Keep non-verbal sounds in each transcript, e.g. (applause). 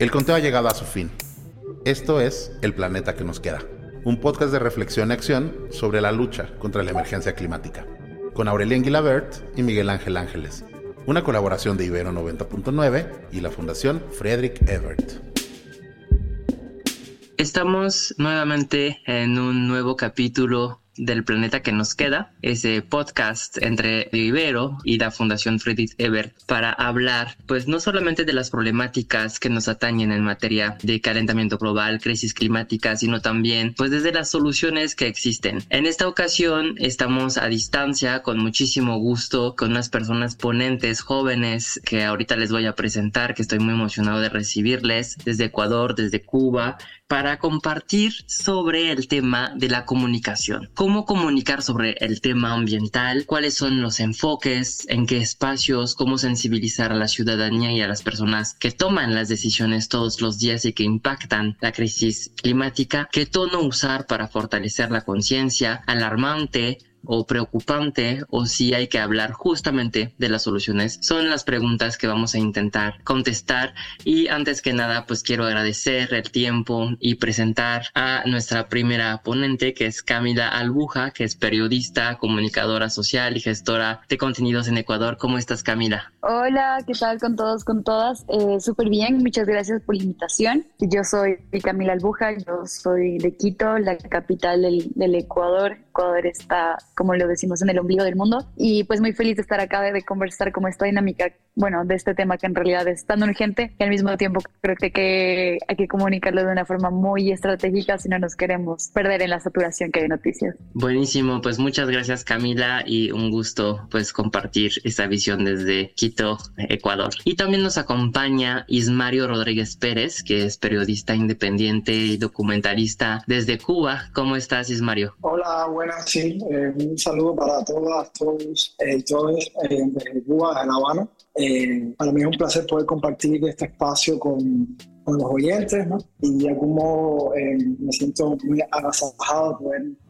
El conteo ha llegado a su fin. Esto es El Planeta que nos queda, un podcast de reflexión y acción sobre la lucha contra la emergencia climática, con Aurelien Guilabert y Miguel Ángel Ángeles, una colaboración de Ibero 90.9 y la Fundación Friedrich Ebert. Estamos nuevamente en un nuevo capítulo del planeta que nos queda, ese podcast entre Ibero y la Fundación Friedrich Ebert para hablar, pues no solamente de las problemáticas que nos atañen en materia de calentamiento global, crisis climática, sino también, pues desde las soluciones que existen. En esta ocasión estamos a distancia con muchísimo gusto con unas personas ponentes jóvenes que ahorita les voy a presentar, que estoy muy emocionado de recibirles desde Ecuador, desde Cuba, para compartir sobre el tema de la comunicación. Cómo comunicar sobre el tema ambiental, cuáles son los enfoques, en qué espacios, cómo sensibilizar a la ciudadanía y a las personas que toman las decisiones todos los días y que impactan la crisis climática, qué tono usar para fortalecer la conciencia alarmante o preocupante o si hay que hablar justamente de las soluciones son las preguntas que vamos a intentar contestar y antes que nada pues quiero agradecer el tiempo y presentar a nuestra primera ponente que es Camila Albuja que es periodista, comunicadora social y gestora de contenidos en Ecuador. ¿Cómo estás Camila? Hola, ¿qué tal con todos, con todas? Eh, Súper bien, muchas gracias por la invitación. Yo soy Camila Albuja, yo soy de Quito, la capital del, del Ecuador. Ecuador está como lo decimos, en el ombligo del mundo. Y pues muy feliz de estar acá, de, conversar como esta dinámica, bueno, de este tema que en realidad es tan urgente y al mismo tiempo creo que, que hay que comunicarlo de una forma muy estratégica si no nos queremos perder en la saturación que hay de noticias. Buenísimo, pues muchas gracias Camila y un gusto pues compartir esta visión desde Quito, Ecuador. Y también nos acompaña Ismario Rodríguez Pérez, que es periodista independiente y documentalista desde Cuba. ¿Cómo estás, Ismario? Hola, buenas, sí. Eh, un saludo para todas, todos y eh, todos eh, de Cuba, de La Habana. Para mí es un placer poder compartir este espacio con, los oyentes. Y de algún modo me siento muy agasajado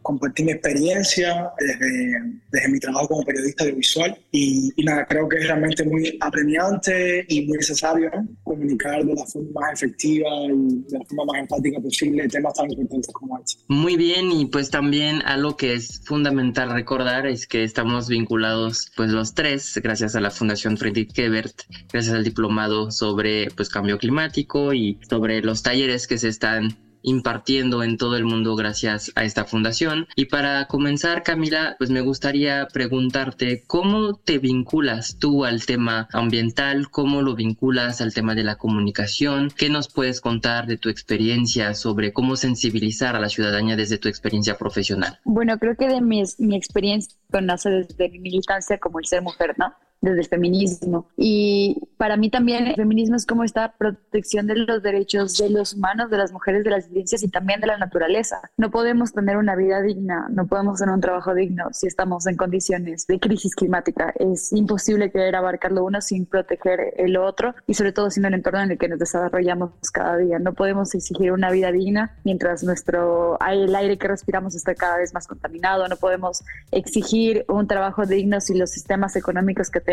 compartir mi experiencia desde, desde mi trabajo como periodista audiovisual y, y, nada, creo que es realmente muy apremiante y muy necesario comunicar de la forma más efectiva y de la forma más empática posible temas tan importantes como este. Muy bien y pues también algo que es fundamental recordar es que estamos vinculados pues los tres gracias a la Fundación Friedrich Ebert, gracias al diplomado sobre pues cambio climático y sobre los talleres que se están impartiendo en todo el mundo gracias a esta fundación. Y para comenzar, Camila, pues me gustaría preguntarte cómo te vinculas tú al tema ambiental, cómo lo vinculas al tema de la comunicación, qué nos puedes contar de tu experiencia sobre cómo sensibilizar a la ciudadanía desde tu experiencia profesional. Bueno, creo que de mi, mi experiencia nace desde mi militancia como el ser mujer, ¿no? Desde el feminismo. Y para mí también el feminismo es como esta protección de los derechos de los humanos, de las mujeres, de las ciencias y también de la naturaleza. No podemos tener una vida digna, no podemos tener un trabajo digno si estamos en condiciones de crisis climática. Es imposible querer abarcar lo uno sin proteger el otro y sobre todo siendo el entorno en el que nos desarrollamos cada día. No podemos exigir una vida digna mientras nuestro el aire que respiramos está cada vez más contaminado. No podemos exigir un trabajo digno si los sistemas económicos que tenemos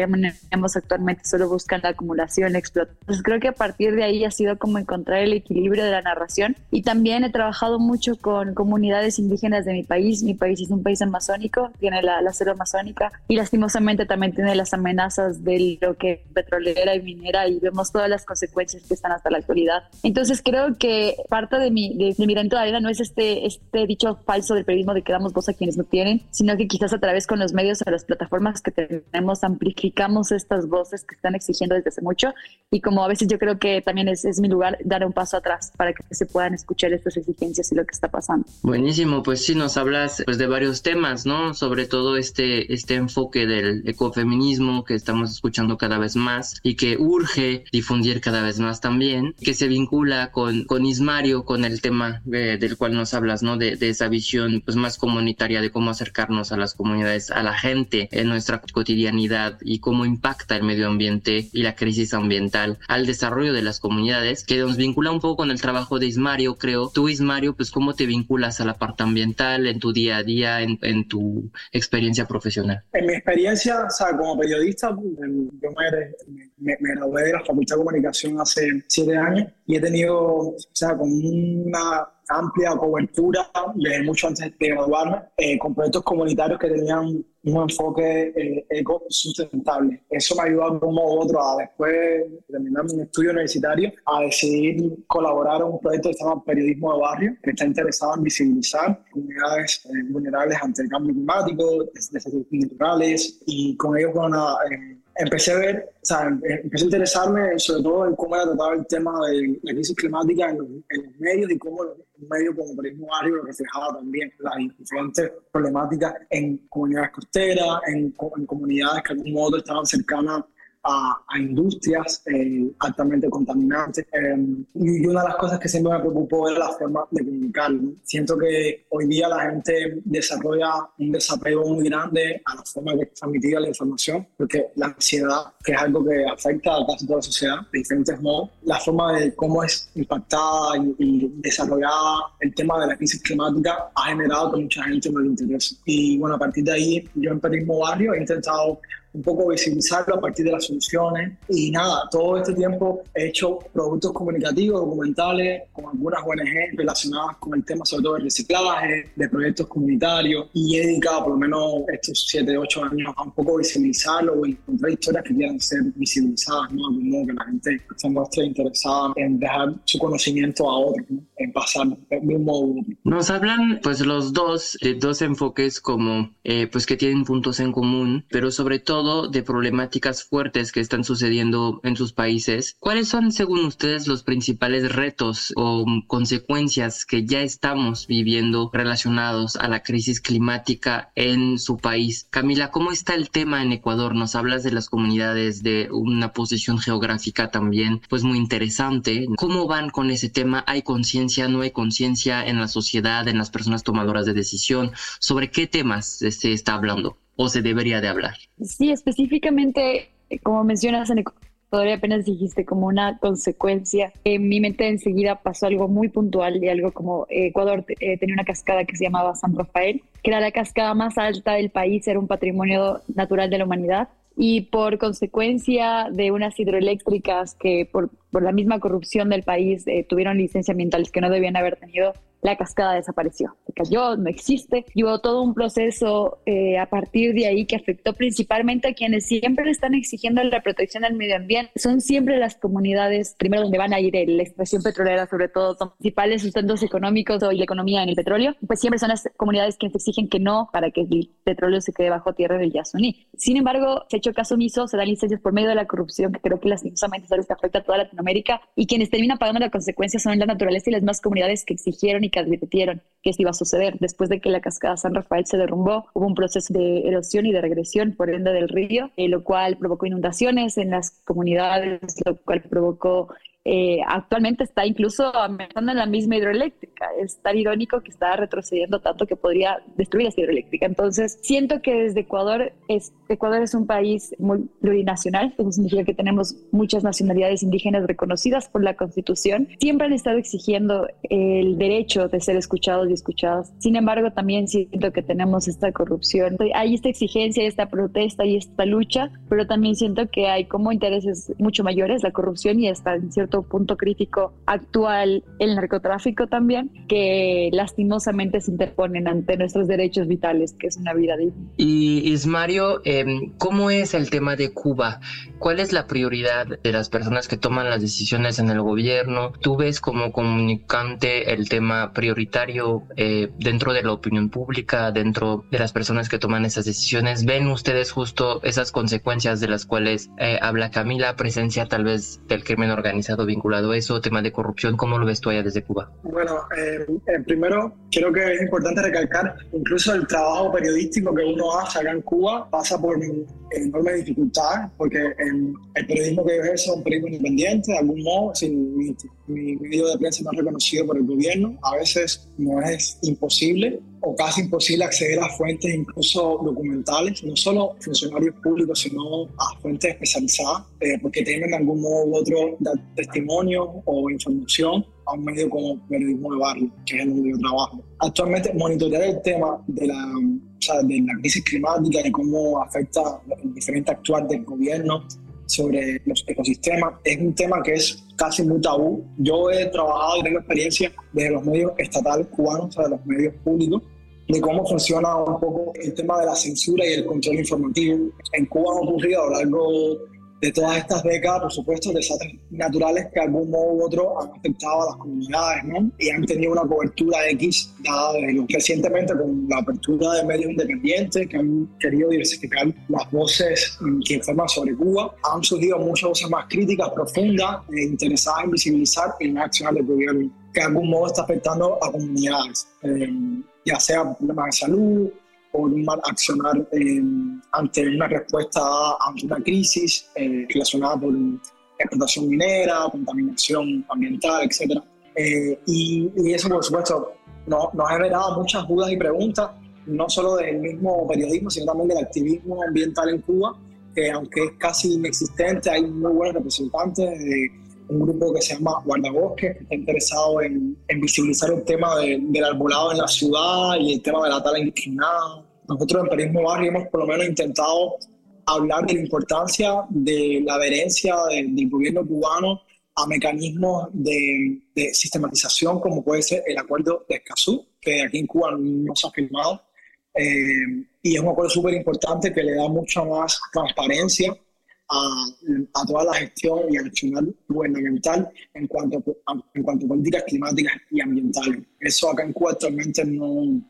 actualmente solo buscan la acumulación, la explotación. Entonces creo que a partir de ahí ha sido como encontrar el equilibrio de la narración y también he trabajado mucho con comunidades indígenas de mi país. Mi país es un país amazónico, tiene la, la selva amazónica y lastimosamente también tiene las amenazas de lo que petrolera y minera y vemos todas las consecuencias que están hasta la actualidad. Entonces creo que parte de mi, de, mi granito de arena no es este, este dicho falso del periodismo de que damos voz a quienes no tienen, sino que quizás a través con los medios o las plataformas que tenemos amplificar estas voces que están exigiendo desde hace mucho y como a veces yo creo que también es, es mi lugar dar un paso atrás para que se puedan escuchar estas exigencias y lo que está pasando. Buenísimo, pues sí, nos hablas pues, de varios temas, ¿no? Sobre todo este, este enfoque del ecofeminismo que estamos escuchando cada vez más y que urge difundir cada vez más también, que se vincula con, con Ismario, con el tema eh, del cual nos hablas, ¿no? De, de esa visión pues más comunitaria de cómo acercarnos a las comunidades, a la gente en nuestra cotidianidad y cómo impacta el medio ambiente y la crisis ambiental al desarrollo de las comunidades, que nos vincula un poco con el trabajo de Ismario, creo. Tú, Ismario, pues cómo te vinculas a la parte ambiental en tu día a día, en, tu experiencia profesional. En mi experiencia, o sea, como periodista, yo me, me, gradué de la Facultad de Comunicación hace siete años y he tenido, o sea, con una amplia cobertura desde mucho antes de graduarme, eh, con proyectos comunitarios que tenían un enfoque eh, eco sustentable. Eso me ayudó u otro a después de terminar mi estudio universitario a decidir colaborar en un proyecto que se llama Periodismo de Barrio, que está interesado en visibilizar comunidades eh, vulnerables ante el cambio climático, desastres naturales y con ellos, bueno, eh, empecé a ver, o sea, em, empecé a interesarme sobre todo en cómo era tratado el tema de la crisis climática en los, medios y cómo los medios como Periodismo Barrio reflejaba también las diferentes problemáticas en comunidades costeras, en, en comunidades que de algún modo estaban cercanas a, industrias eh, altamente contaminantes. Em, y una de las cosas que siempre me preocupó era la forma de comunicar. Siento que hoy día la gente desarrolla un desapego muy grande a la forma de transmitir la información, porque la ansiedad, que es algo que afecta a casi toda la sociedad de diferentes modos, la forma de cómo es impactada y, desarrollada el tema de la crisis climática ha generado que mucha gente no le interese. Y bueno, a partir de ahí, yo en Periodismo Barrio he intentado un poco visibilizarlo a partir de las soluciones. Y nada, todo este tiempo he hecho productos comunicativos, documentales, con algunas ONG relacionadas con el tema sobre todo del reciclaje, de proyectos comunitarios, y he dedicado por lo menos estos 7, 8 años a un poco visibilizarlo y encontrar historias que quieran ser visibilizadas, ¿no? De modo que la gente se muestre interesada en dejar su conocimiento a otros, en pasar de un modo Nos hablan pues los dos de dos enfoques como eh, pues que tienen puntos en común, pero sobre todo de problemáticas fuertes que están sucediendo en sus países. ¿Cuáles son, según ustedes, los principales retos o consecuencias que ya estamos viviendo relacionados a la crisis climática en su país? Camila, ¿cómo está el tema en Ecuador? Nos hablas de las comunidades, de una posición geográfica también, pues muy interesante. ¿Cómo van con ese tema? ¿Hay conciencia? ¿No hay conciencia en la sociedad, en las personas tomadoras de decisión? ¿Sobre qué temas se está hablando? O se debería de hablar? Sí, específicamente, como mencionas en Ecuador, apenas dijiste como una consecuencia. En mi mente enseguida pasó algo muy puntual de algo como Ecuador eh, tenía una cascada que se llamaba San Rafael, que era la cascada más alta del país, era un patrimonio natural de la humanidad. Y por consecuencia de unas hidroeléctricas que por, por la misma corrupción del país eh, tuvieron licencias ambientales que no debían haber tenido, la cascada desapareció, se cayó, no existe. Y hubo todo un proceso eh, a partir de ahí que afectó principalmente a quienes siempre están exigiendo la protección del medio ambiente. Son siempre las comunidades, primero donde van a ir la extracción petrolera, sobre todo, son principales sustentos económicos y la economía en el petróleo, pues siempre son las comunidades que exigen que no para que el petróleo se quede bajo tierra del Yasuní. Sin embargo, se ha hecho caso omiso, se dan licencias por medio de la corrupción, que creo que lastimosamente es algo que afecta a toda Latinoamérica, y quienes terminan pagando la consecuencia son la naturaleza y las más comunidades que exigieron y que advirtieron que esto iba a suceder. Después de que la cascada San Rafael se derrumbó, hubo un proceso de erosión y de regresión por ende del río, eh, lo cual provocó inundaciones en las comunidades, lo cual provocó eh, actualmente está incluso amenazando en la misma hidroeléctrica. Es tan irónico que está retrocediendo tanto que podría destruir esa hidroeléctrica. Entonces, siento que desde Ecuador, es, Ecuador es un país muy plurinacional, eso significa que tenemos muchas nacionalidades indígenas reconocidas por la Constitución. Siempre han estado exigiendo el derecho de ser escuchados y escuchadas. Sin embargo, también siento que tenemos esta corrupción. Hay esta exigencia, esta protesta y esta lucha, pero también siento que hay como intereses mucho mayores, la corrupción y hasta en cierto punto crítico actual el narcotráfico también, que lastimosamente se interponen ante nuestros derechos vitales, que es una vida digna. Y Ismario, em, ¿cómo es el tema de Cuba? ¿Cuál es la prioridad de las personas que toman las decisiones en el gobierno? ¿Tú ves como comunicante el tema prioritario eh, dentro de la opinión pública, dentro de las personas que toman esas decisiones? ¿Ven ustedes justo esas consecuencias de las cuales eh, habla Camila, presencia tal vez del crimen organizado vinculado a eso, tema de corrupción, ¿cómo lo ves tú allá desde Cuba? Bueno, eh, eh, primero creo que es importante recalcar, incluso el trabajo periodístico que uno hace acá en Cuba pasa por enormes dificultades, porque el, periodismo que yo ejerzo es un periodismo independiente, de algún modo, sin mi, mi medio de prensa no es reconocido por el gobierno, a veces no es imposible o casi imposible acceder a fuentes incluso documentales, no solo funcionarios públicos, sino a fuentes especializadas, eh, porque tienen de algún modo u otro testimonio o información a un medio como Periodismo de Barrio, que es el donde yo trabajo. Actualmente monitorear el tema de la, de la crisis climática y cómo afecta el diferente actuar del gobierno sobre los ecosistemas. Es un tema que es casi muy tabú. Yo he trabajado y tengo experiencia desde los medios estatales cubanos, o sea, de los medios públicos, de cómo funciona un poco el tema de la censura y el control informativo. En Cuba ha ocurrido a lo largo de todas estas décadas, por supuesto, desastres naturales que de algún modo u otro han afectado a las comunidades ¿no? y han tenido una cobertura X dada recientemente con la apertura de medios independientes que han querido diversificar las voces mm, que informan sobre Cuba. Han surgido muchas voces más críticas, profundas, e interesadas en visibilizar el accionar del gobierno que de algún modo está afectando a comunidades, eh, ya sea problemas de salud, por un mal accionar eh, ante una respuesta ante una crisis eh, relacionada por explotación minera, contaminación ambiental, etc. Eh, y, eso, por supuesto, nos, nos ha generado muchas dudas y preguntas, no solo del mismo periodismo, sino también del activismo ambiental en Cuba, que aunque es casi inexistente, hay muy buenos representantes de un grupo que se llama Guardabosques, que está interesado en, en visibilizar el tema del arbolado en la ciudad y el tema de la tala indiscriminada. Nosotros en Periodismo Barrio hemos por lo menos intentado hablar de la importancia de la adherencia del gobierno cubano a mecanismos de, sistematización como puede ser el acuerdo de Escazú, que aquí en Cuba no se ha firmado. Eh, y es un acuerdo súper importante que le da mucha más transparencia a, a, toda la gestión y al accionar gubernamental en cuanto, a, en cuanto a políticas climáticas y ambientales. Eso acá en Cuba actualmente no,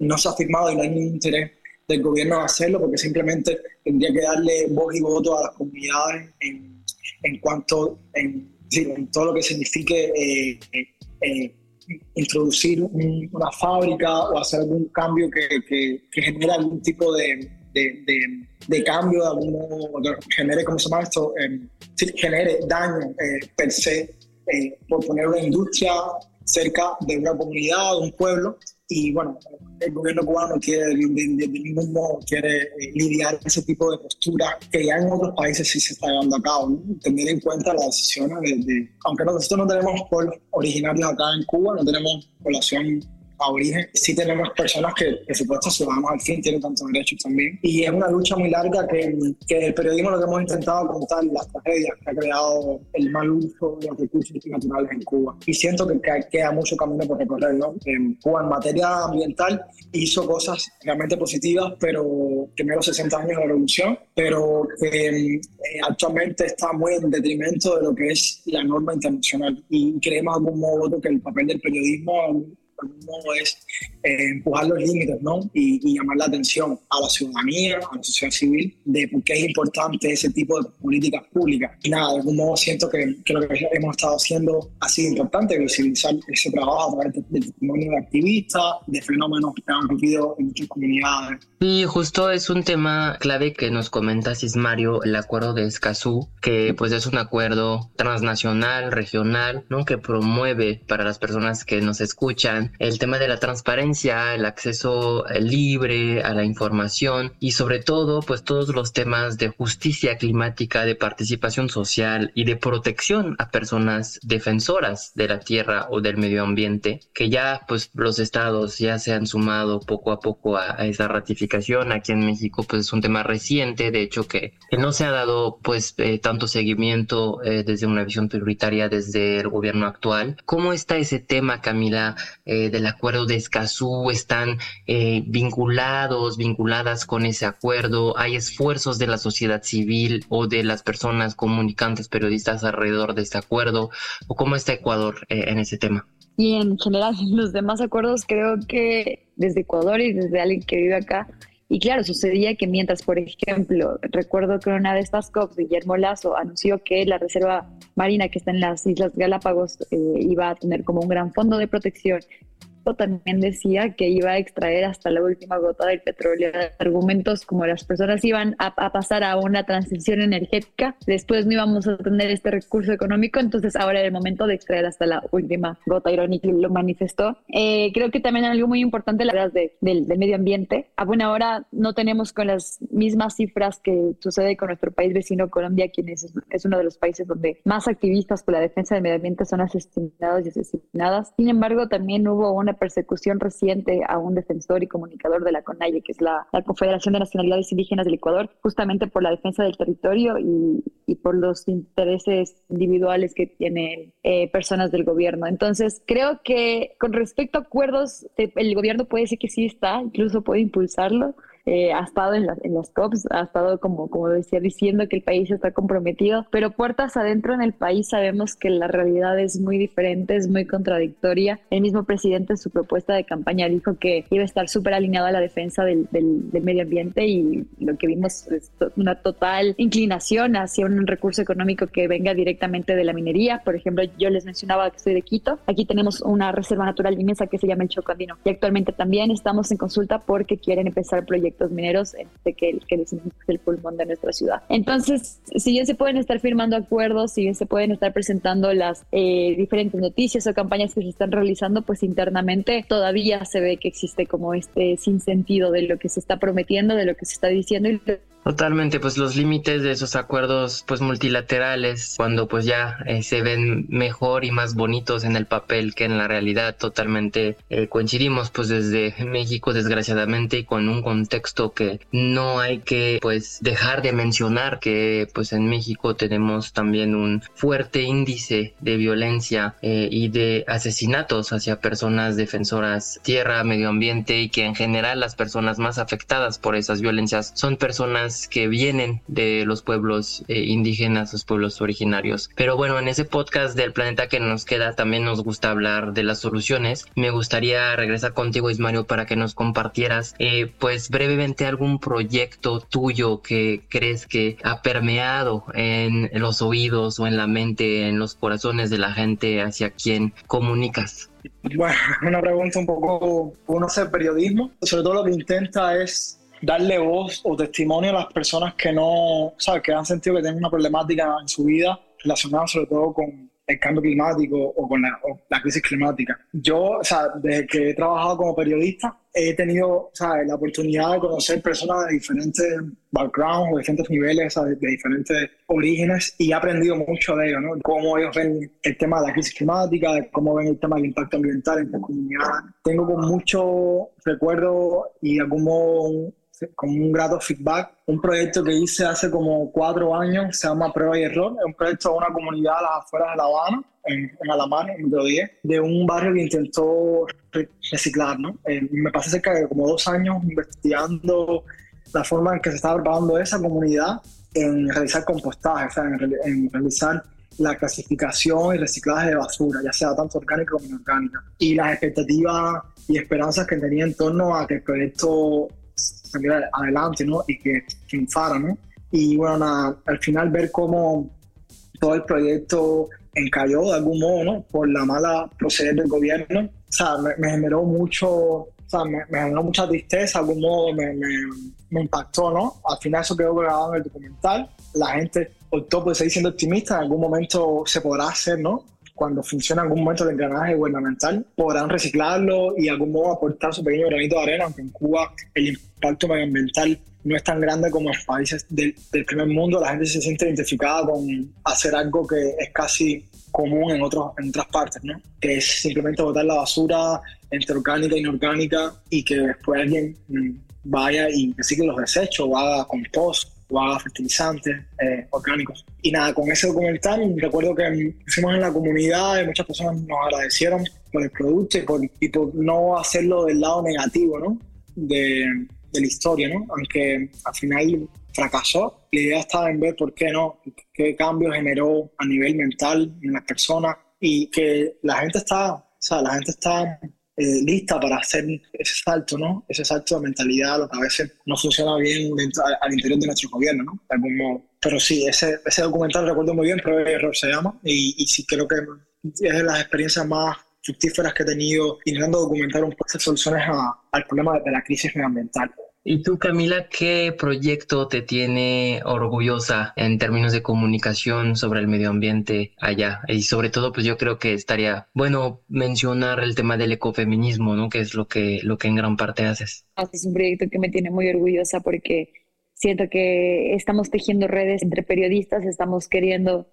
no se ha firmado y no hay ningún interés del gobierno de hacerlo porque simplemente tendría que darle voz y voto a las comunidades en, en cuanto en, todo lo que signifique eh, eh, introducir una fábrica o hacer algún cambio que, que, genere algún tipo de, de, de, cambio, de algún, genere, ¿cómo se llama esto? Eh, genere daño eh, per se por poner una industria cerca de una comunidad, de un pueblo, y bueno, el gobierno cubano quiere de, ningún modo quiere eh, lidiar ese tipo de postura que ya en otros países sí se está llevando a cabo, tener en cuenta las decisiones de, aunque nosotros no tenemos pueblos originarios acá en Cuba, no tenemos población a origen, sí tenemos personas que, por supuesto, ciudadanos al fin tienen tantos derechos también. Y es una lucha muy larga que, que el periodismo lo que hemos intentado contar, las tragedias que ha creado el mal uso de los recursos naturales en Cuba. Y siento que, queda mucho camino por recorrer, ¿no? En Cuba, en materia ambiental, hizo cosas realmente positivas, pero los 60 años de la revolución, pero que eh, actualmente está muy en detrimento de lo que es la norma internacional. Y creemos de algún modo que el papel del periodismo modo es eh, empujar los límites ¿no? Y, llamar la atención a la ciudadanía, a la sociedad civil, de por qué es importante ese tipo de políticas públicas. Y nada, de algún modo siento que, que lo que hemos estado haciendo ha sido importante, visibilizar ese trabajo a través del testimonio de activistas, de fenómenos que han ocurrido en muchas comunidades. Y justo es un tema clave que nos comenta Cismario, el acuerdo de Escazú, que pues es un acuerdo transnacional, regional, ¿no? que promueve para las personas que nos escuchan el tema de la transparencia, el acceso eh, libre a la información y sobre todo pues todos los temas de justicia climática, de participación social y de protección a personas defensoras de la tierra o del medio ambiente, que ya pues los estados ya se han sumado poco a poco a, esa ratificación. Aquí en México pues es un tema reciente, de hecho que, no se ha dado pues eh, tanto seguimiento eh, desde una visión prioritaria desde el gobierno actual. ¿Cómo está ese tema, Camila? Eh, del acuerdo de Escazú están eh, vinculados, vinculadas con ese acuerdo? ¿Hay esfuerzos de la sociedad civil o de las personas comunicantes, periodistas alrededor de este acuerdo? ¿O cómo está Ecuador eh, en ese tema? Y en general, (laughs) los demás acuerdos creo que desde Ecuador y desde alguien que vive acá, y claro, sucedía que mientras, por ejemplo, recuerdo que una de estas COPs, Guillermo Lazo, anunció que la Reserva Marina que está en las Islas Galápagos iba a tener como un gran fondo de protección también decía que iba a extraer hasta la última gota del petróleo. Argumentos como las personas iban a, pasar a una transición energética, después no íbamos a tener este recurso económico, entonces ahora era el momento de extraer hasta la última gota irónica lo manifestó. Eh, creo que también algo muy importante, la verdad, del, medio ambiente. A buena hora no tenemos con las mismas cifras que sucede con nuestro país vecino Colombia, quien es, es uno de los países donde más activistas por la defensa del medio ambiente son asesinados y asesinadas. Sin embargo, también hubo una persecución reciente a un defensor y comunicador de la CONAIE, que es la, Confederación de Nacionalidades Indígenas del Ecuador, justamente por la defensa del territorio y, por los intereses individuales que tienen eh, personas del gobierno. Entonces, creo que con respecto a acuerdos, el gobierno puede decir que sí está, incluso puede impulsarlo, eh, ha estado en, en las COPs, ha estado, como, como decía, diciendo que el país está comprometido, pero puertas adentro en el país sabemos que la realidad es muy diferente, es muy contradictoria. El mismo presidente en su propuesta de campaña dijo que iba a estar súper alineado a la defensa del, del, medio ambiente y lo que vimos es una total inclinación hacia un recurso económico que venga directamente de la minería. Por ejemplo, yo les mencionaba que soy de Quito. Aquí tenemos una reserva natural inmensa que se llama el Chocandino y actualmente también estamos en consulta porque quieren empezar proyectos mineros, este, que, que decimos es el pulmón de nuestra ciudad. Entonces, si bien se pueden estar firmando acuerdos, si bien se pueden estar presentando las eh, diferentes noticias o campañas que se están realizando, pues internamente todavía se ve que existe como este sinsentido de lo que se está prometiendo, de lo que se está diciendo y Totalmente, pues los límites de esos acuerdos pues multilaterales cuando pues ya eh, se ven mejor y más bonitos en el papel que en la realidad totalmente eh, coincidimos pues desde México desgraciadamente y con un contexto que no hay que pues dejar de mencionar que pues en México tenemos también un fuerte índice de violencia eh, y de asesinatos hacia personas defensoras tierra, medio ambiente y que en general las personas más afectadas por esas violencias son personas que vienen de los pueblos eh, indígenas, los pueblos originarios. Pero bueno, en ese podcast del planeta que nos queda también nos gusta hablar de las soluciones. Me gustaría regresar contigo, Ismario, para que nos compartieras eh, pues brevemente algún proyecto tuyo que crees que ha permeado en los oídos o en la mente, en los corazones de la gente hacia quien comunicas. Bueno, una pregunta un poco, uno hace periodismo, sobre todo lo que intenta es darle voz o testimonio a las personas que no, ¿sabes? Que han sentido que tienen una problemática en su vida relacionada sobre todo con el cambio climático o con la, la crisis climática. Yo, o sea, desde que he trabajado como periodista, he tenido ¿sabes? la oportunidad de conocer personas de diferentes backgrounds, de diferentes niveles, de, de, diferentes orígenes y he aprendido mucho de ellos, ¿no? Cómo ellos ven el tema de la crisis climática, de cómo ven el tema del impacto ambiental en la comunidad. Tengo con mucho recuerdo y algún modo con un grato feedback. Un proyecto que hice hace como cuatro años, se llama Prueba y Error. Es un proyecto de una comunidad a las afueras de La Habana, en, en Alamar, en 10, de un barrio que intentó reciclar. ¿no? Eh, me pasé cerca de como dos años investigando la forma en que se estaba preparando esa comunidad en realizar compostaje, o sea, en, en realizar la clasificación y reciclaje de basura, ya sea tanto orgánica como inorgánica. Y las expectativas y esperanzas que tenía en torno a que el proyecto salir adelante, ¿no? Y que triunfara, ¿no? Y bueno, al final ver cómo todo el proyecto encalló de algún modo, ¿no? Por la mala proceder del gobierno. O sea, me, generó mucho, o sea, me, generó mucha tristeza, de algún modo me, me, impactó, ¿no? Al final eso quedó grabado en el documental. La gente optó por seguir siendo optimista, en algún momento se podrá hacer, ¿no? Cuando funciona algún momento el engranaje gubernamental, podrán reciclarlo y de algún modo aportar su pequeño granito de arena, aunque en Cuba el impacto medioambiental no es tan grande como en países del, primer mundo, la gente se siente identificada con hacer algo que es casi común en, otros, en otras partes, ¿no? que es simplemente botar la basura entre orgánica e inorgánica y que después alguien mm, vaya y recicle los desechos o haga compost o fertilizantes eh, orgánicos. Y nada, con ese documental recuerdo que hicimos en la comunidad y muchas personas nos agradecieron por el producto y por, y por no hacerlo del lado negativo ¿no? de, de la historia, ¿no? aunque al final fracasó. La idea estaba en ver por qué no, qué cambio generó a nivel mental en las personas y que la gente está, o sea, la gente está eh, lista para hacer ese salto, ¿no? Ese salto de mentalidad, lo que a veces no funciona bien al, interior de nuestro gobierno, ¿no? De algún modo. Pero sí, ese, documental recuerdo muy bien, pero Error se llama, y, y sí creo que es de las experiencias más fructíferas que he tenido intentando documentar un poco de soluciones al problema de la crisis medioambiental. ¿Y tú, Camila, qué proyecto te tiene orgullosa en términos de comunicación sobre el medio ambiente allá? Y sobre todo, pues yo creo que estaría bueno mencionar el tema del ecofeminismo, ¿no? Que es lo que, lo que en gran parte haces. Es un proyecto que me tiene muy orgullosa porque siento que estamos tejiendo redes entre periodistas, estamos queriendo,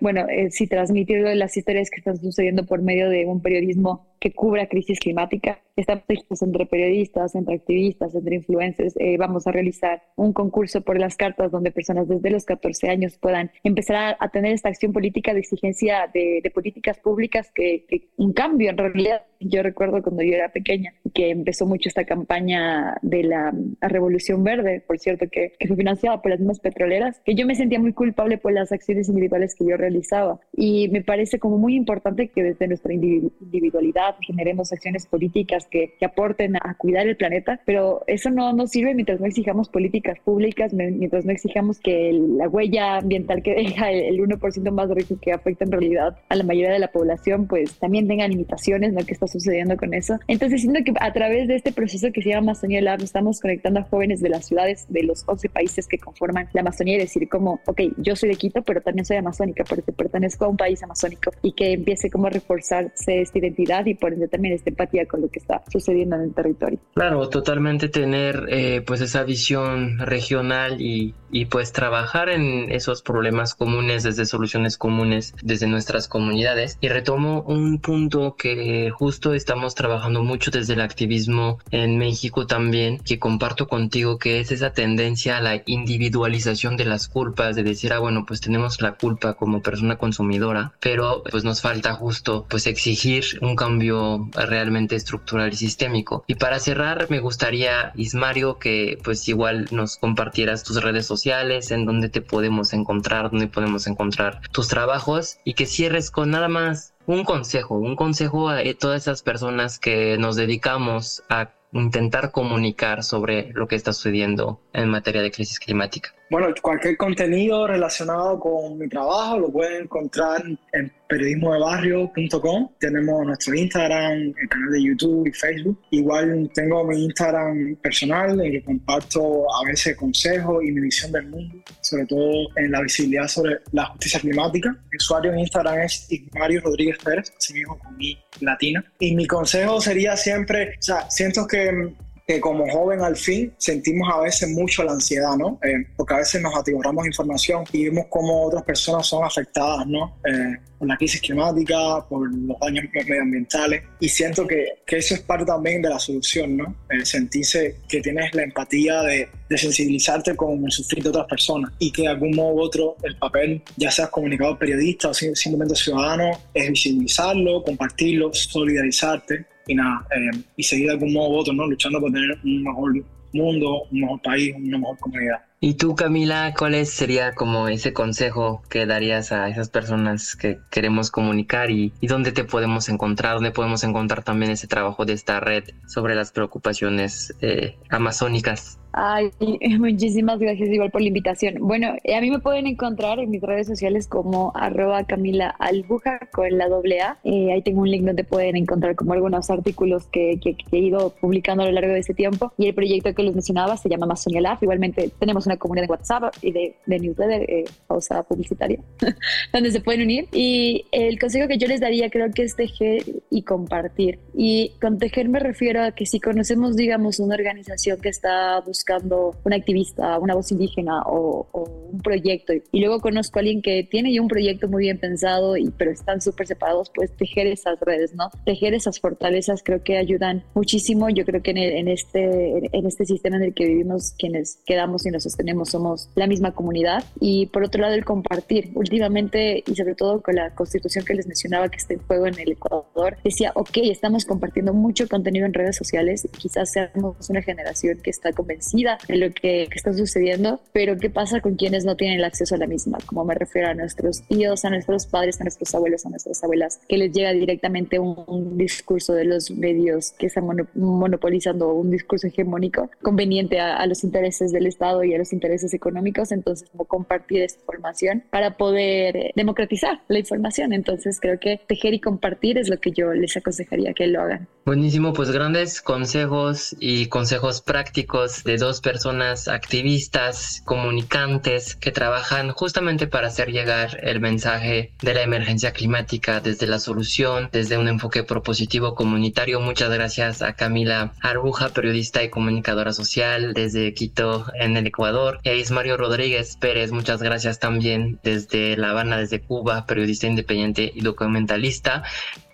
bueno, eh, sí, transmitir las historias que están sucediendo por medio de un periodismo que cubra crisis climática. Estamos entre periodistas, entre activistas, entre influencers. Eh, vamos a realizar un concurso por las cartas donde personas desde los 14 años puedan empezar a, tener esta acción política de exigencia de, políticas públicas que, que un cambio en realidad yo recuerdo cuando yo era pequeña que empezó mucho esta campaña de la, Revolución Verde, por cierto, que, que, fue financiada por las mismas petroleras, que yo me sentía muy culpable por las acciones individuales que yo realizaba. Y me parece como muy importante que desde nuestra individualidad generemos acciones políticas que, que aporten a cuidar el planeta, pero eso no nos sirve mientras no exijamos políticas públicas, mientras no exijamos que la huella ambiental que deja el, 1% más rico que afecta en realidad a la mayoría de la población, pues también tenga limitaciones, ¿no? Que está sucediendo con eso. Entonces siento que a través de este proceso que se llama Amazonía Lab estamos conectando a jóvenes de las ciudades de los 11 países que conforman la Amazonía y decir como, ok, yo soy de Quito, pero también soy amazónica porque pertenezco a un país amazónico y que empiece como a reforzarse esta identidad y por ende también esta empatía con lo que está sucediendo en el territorio. Claro, totalmente tener eh, pues esa visión regional y, y pues trabajar en esos problemas comunes desde soluciones comunes desde nuestras comunidades. Y retomo un punto que justo estamos trabajando mucho desde el activismo en México también, que comparto contigo, que es esa tendencia a la individualización de las culpas, de decir, ah, bueno, pues tenemos la culpa como persona consumidora, pero pues nos falta justo pues exigir un cambio realmente estructural y sistémico. Y para cerrar, me gustaría, Ismario, que pues igual nos compartieras tus redes sociales, en donde te podemos encontrar, donde podemos encontrar tus trabajos y que cierres con nada más un consejo, un consejo a todas esas personas que nos dedicamos a intentar comunicar sobre lo que está sucediendo en materia de crisis climática. Bueno, cualquier contenido relacionado con mi trabajo lo pueden encontrar en periodismodebarrio.com. Tenemos nuestro Instagram, el canal de YouTube y Facebook. Igual tengo mi Instagram personal en que comparto a veces consejos y mi visión del mundo, sobre todo en la visibilidad sobre la justicia climática. Mi usuario en Instagram es Mario Rodríguez Pérez, así mismo con mi latina. Y mi consejo sería siempre, o sea, siento que que como joven al fin sentimos a veces mucho la ansiedad, ¿no? Eh, porque a veces nos atiborramos información y vemos cómo otras personas son afectadas, ¿no? Eh, por la crisis climática, por los daños medioambientales. Y siento que, que eso es parte también de la solución, ¿no? Eh, sentirse que tienes la empatía de, de, sensibilizarte con el sufrir de otras personas y que de algún modo u otro el papel, ya seas comunicador periodista o simplemente ciudadano, es visibilizarlo, compartirlo, solidarizarte y nada, eh, y seguir de algún modo ¿no? Luchando por tener un mejor mundo, un mejor país, una mejor comunidad. ¿Y tú, Camila, cuál sería como ese consejo que darías a esas personas que queremos comunicar y, y, dónde te podemos encontrar, dónde podemos encontrar también ese trabajo de esta red sobre las preocupaciones eh, amazónicas? Ay, (laughs) muchísimas gracias igual por la invitación. Bueno, eh, a mí me pueden encontrar en mis redes sociales como arroba Camila Albuja con la doble A. Eh, ahí tengo un link donde pueden encontrar como algunos artículos que, que, he ido publicando a lo largo de este tiempo. Y el proyecto que les mencionaba se llama Amazonia Lab. Igualmente tenemos una comunidad de WhatsApp y de, de newsletter, eh, pausa publicitaria, (laughs) donde se pueden unir. Y el consejo que yo les daría creo que es tejer y compartir. Y con tejer me refiero a que si conocemos, digamos, una organización que está buscando buscando un activista, una voz indígena o, un proyecto y luego conozco a alguien que tiene ya un proyecto muy bien pensado, y, pero están súper separados, pues tejer esas redes, ¿no? Tejer esas fortalezas creo que ayudan muchísimo. Yo creo que en, este, en este sistema en el que vivimos, quienes quedamos y nos sostenemos somos la misma comunidad. Y por otro lado, el compartir. Últimamente, y sobre todo con la constitución que les mencionaba que está en juego en el Ecuador, decía, ok, estamos compartiendo mucho contenido en redes sociales, quizás seamos una generación que está convencida de lo que, está sucediendo, pero ¿qué pasa con quienes no tienen el acceso a la misma? Como me refiero a nuestros tíos, a nuestros padres, a nuestros abuelos, a nuestras abuelas, que les llega directamente un, discurso de los medios que están monopolizando un discurso hegemónico conveniente a, los intereses del Estado y a los intereses económicos, entonces como compartir esa información para poder democratizar la información. Entonces creo que tejer y compartir es lo que yo les aconsejaría que lo hagan. Buenísimo, pues grandes consejos y consejos prácticos de dos personas activistas, comunicantes que trabajan justamente para hacer llegar el mensaje de la emergencia climática desde la solución, desde un enfoque propositivo comunitario. Muchas gracias a Camila Arbuja, periodista y comunicadora social desde Quito en el Ecuador, y a Ismario Rodríguez Pérez, muchas gracias también desde La Habana, desde Cuba, periodista independiente y documentalista.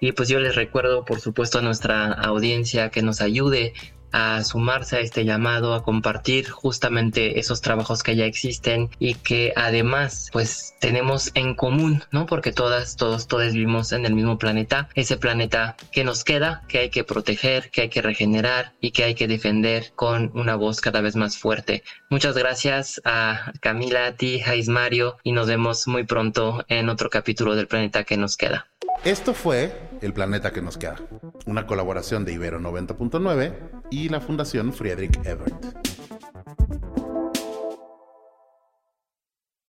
Y pues yo les recuerdo, por supuesto, a nuestra audiencia que nos ayude a sumarse a este llamado, a compartir justamente esos trabajos que ya existen y que además pues tenemos en común, ¿no? Porque todas, todos, todos vivimos en el mismo planeta, ese planeta que nos queda, que hay que proteger, que hay que regenerar y que hay que defender con una voz cada vez más fuerte. Muchas gracias a Camila, a ti, a Ismario y nos vemos muy pronto en otro capítulo del planeta que nos queda. Esto fue El Planeta que nos queda, una colaboración de Ibero 90.9 y la Fundación Friedrich Ebert.